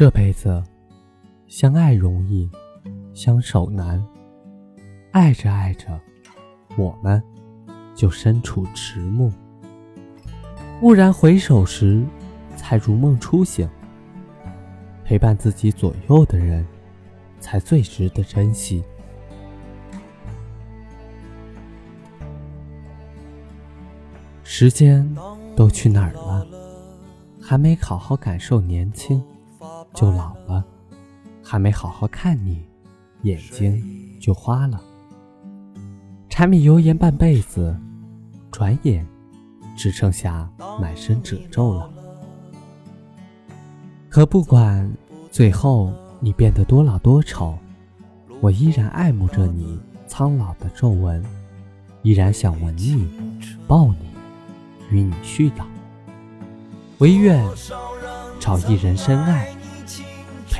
这辈子，相爱容易，相守难。爱着爱着，我们就身处迟暮。蓦然回首时，才如梦初醒。陪伴自己左右的人，才最值得珍惜。时间都去哪儿了？还没好好感受年轻。就老了，还没好好看你，眼睛就花了。柴米油盐半辈子，转眼只剩下满身褶皱了。可不管最后你变得多老多丑，我依然爱慕着你苍老的皱纹，依然想吻你、抱你，与你絮叨。唯愿找一人深爱。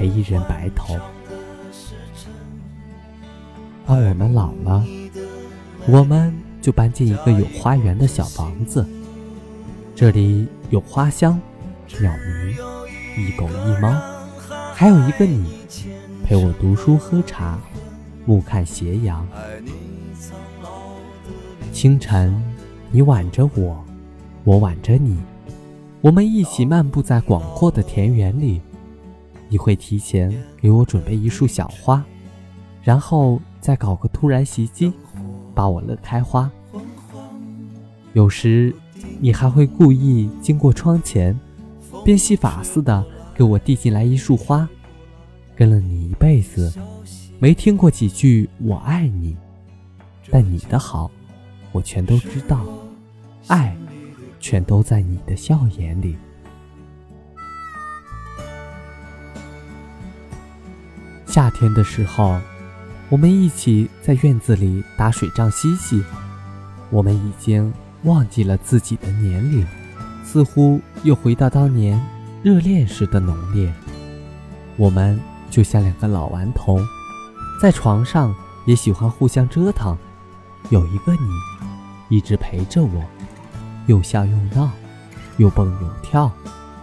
陪一人白头，当我们老了，我们就搬进一个有花园的小房子，这里有花香、鸟鸣、一狗一猫，还有一个你，陪我读书喝茶，目看斜阳。清晨，你挽着我，我挽着你，我们一起漫步在广阔的田园里。你会提前给我准备一束小花，然后再搞个突然袭击，把我乐开花。有时你还会故意经过窗前，变戏法似的给我递进来一束花。跟了你一辈子，没听过几句我爱你，但你的好，我全都知道，爱，全都在你的笑颜里。夏天的时候，我们一起在院子里打水仗嬉戏。我们已经忘记了自己的年龄，似乎又回到当年热恋时的浓烈。我们就像两个老顽童，在床上也喜欢互相折腾。有一个你，一直陪着我，又笑又闹，又蹦又跳，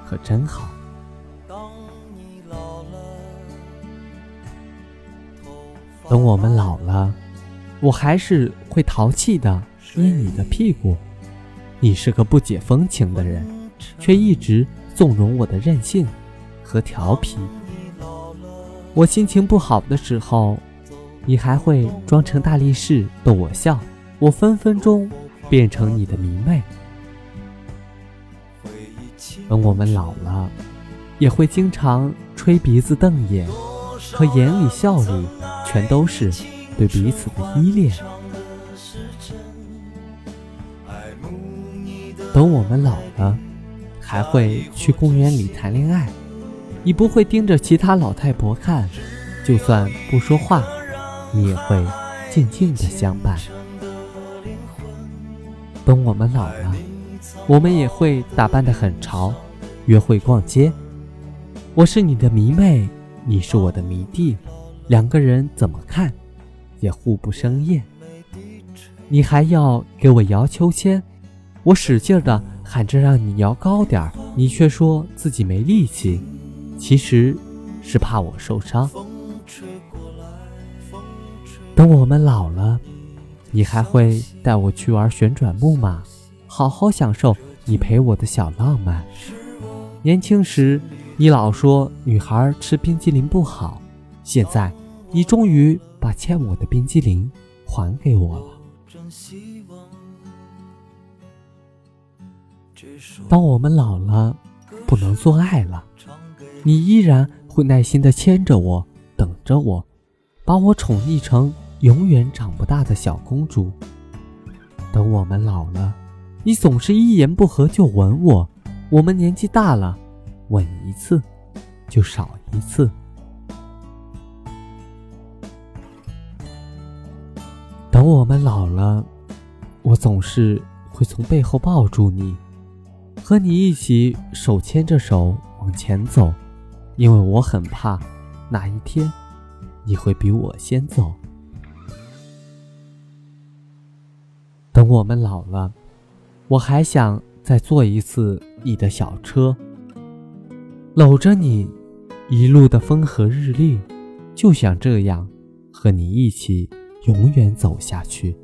可真好。等我们老了，我还是会淘气的捏你的屁股。你是个不解风情的人，却一直纵容我的任性和调皮。我心情不好的时候，你还会装成大力士逗我笑。我分分钟变成你的迷妹。等我们老了，也会经常吹鼻子瞪眼，和眼里笑里。全都是对彼此的依恋。等我们老了，还会去公园里谈恋爱。你不会盯着其他老太婆看，就算不说话，你也会静静的相伴。等我们老了，我们也会打扮的很潮，约会逛街。我是你的迷妹，你是我的迷弟。两个人怎么看，也互不生厌。你还要给我摇秋千，我使劲的喊着让你摇高点儿，你却说自己没力气，其实是怕我受伤。等我们老了，你还会带我去玩旋转木马，好好享受你陪我的小浪漫。年轻时，你老说女孩吃冰激凌不好。现在，你终于把欠我的冰激凌还给我了。当我们老了，不能做爱了，你依然会耐心的牵着我，等着我，把我宠溺成永远长不大的小公主。等我们老了，你总是一言不合就吻我。我们年纪大了，吻一次就少一次。等我们老了，我总是会从背后抱住你，和你一起手牵着手往前走，因为我很怕哪一天你会比我先走。等我们老了，我还想再坐一次你的小车，搂着你，一路的风和日丽，就想这样和你一起永远走下去。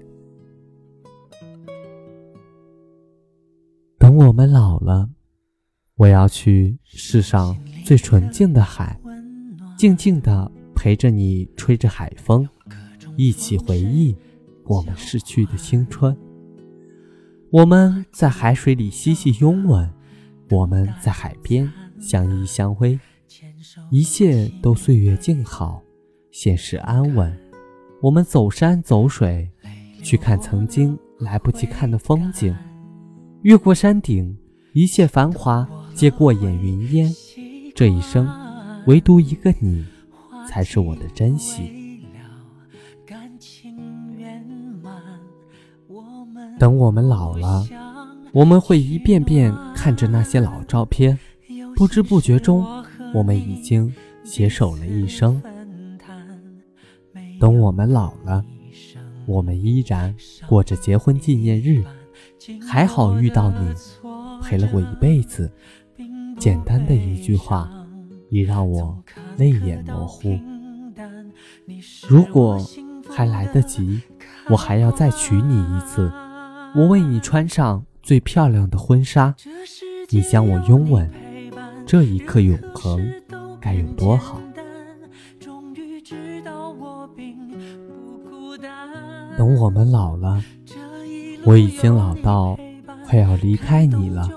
等我们老了，我要去世上最纯净的海，静静的陪着你，吹着海风，一起回忆我们逝去的青春。我们在海水里嬉戏拥吻，我们在海边相依相偎，一切都岁月静好，现实安稳。我们走山走水，去看曾经来不及看的风景。越过山顶，一切繁华皆过眼云烟。这一生，唯独一个你，才是我的珍惜。等我们老了，我们会一遍遍看着那些老照片，不知不觉中，我们已经携手了一生。等我们老了，我们依然过着结婚纪念日。还好遇到你，陪了我一辈子。简单的一句话，已让我泪眼模糊。如果还来得及，我还要再娶你一次。我为你穿上最漂亮的婚纱，你将我拥吻，这一刻永恒该有多好？等我们老了。我已经老到快要离开你了，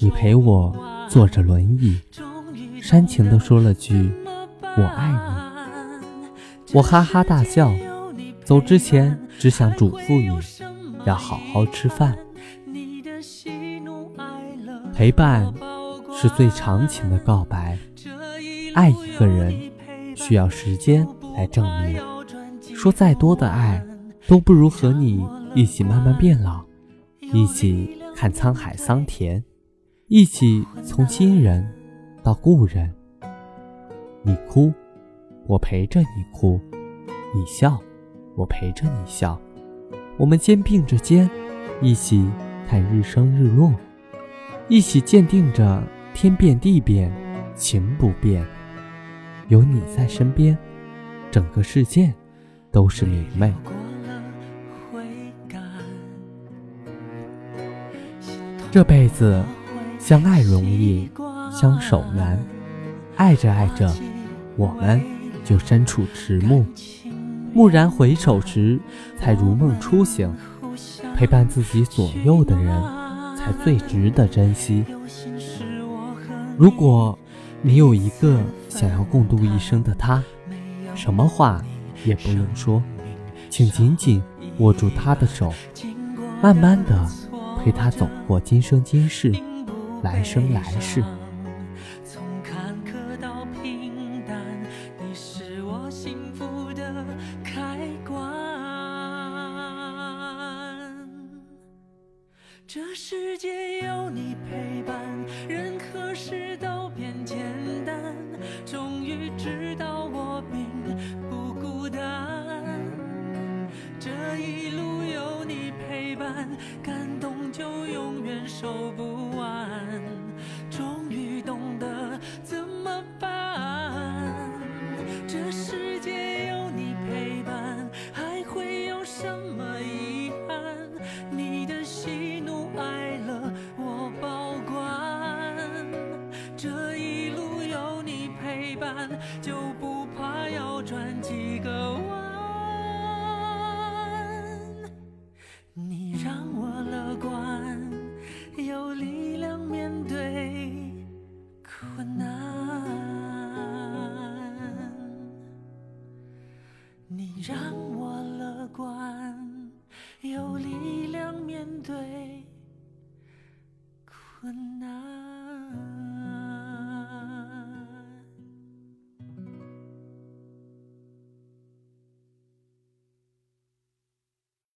你陪我坐着轮椅，煽情地说了句“我爱你”。我哈哈大笑，走之前只想嘱咐你，要好好吃饭。陪伴是最长情的告白，爱一个人需要时间来证明，说再多的爱都不如和你。一起慢慢变老，一起看沧海桑田，一起从新人到故人。你哭，我陪着你哭；你笑，我陪着你笑。我们肩并着肩，一起看日升日落，一起鉴定着天变地变，情不变。有你在身边，整个世界都是明媚。这辈子，相爱容易，相守难。爱着爱着，我们就身处迟暮。蓦然回首时，才如梦初醒。陪伴自己左右的人，才最值得珍惜。如果你有一个想要共度一生的他，什么话也不用说，请紧紧握住他的手，慢慢的。陪他走过今生今世，来生来世。从坎坷到平淡，你是我幸福的开关。这世界有你陪伴，任何事都变简单。终于知走不完，终于懂得怎么办。这世界有你陪伴，还会有什么遗憾？你的喜怒哀乐我保管。这一路有你陪伴，就不怕要转几个弯。你让我乐观，有力量面对困难。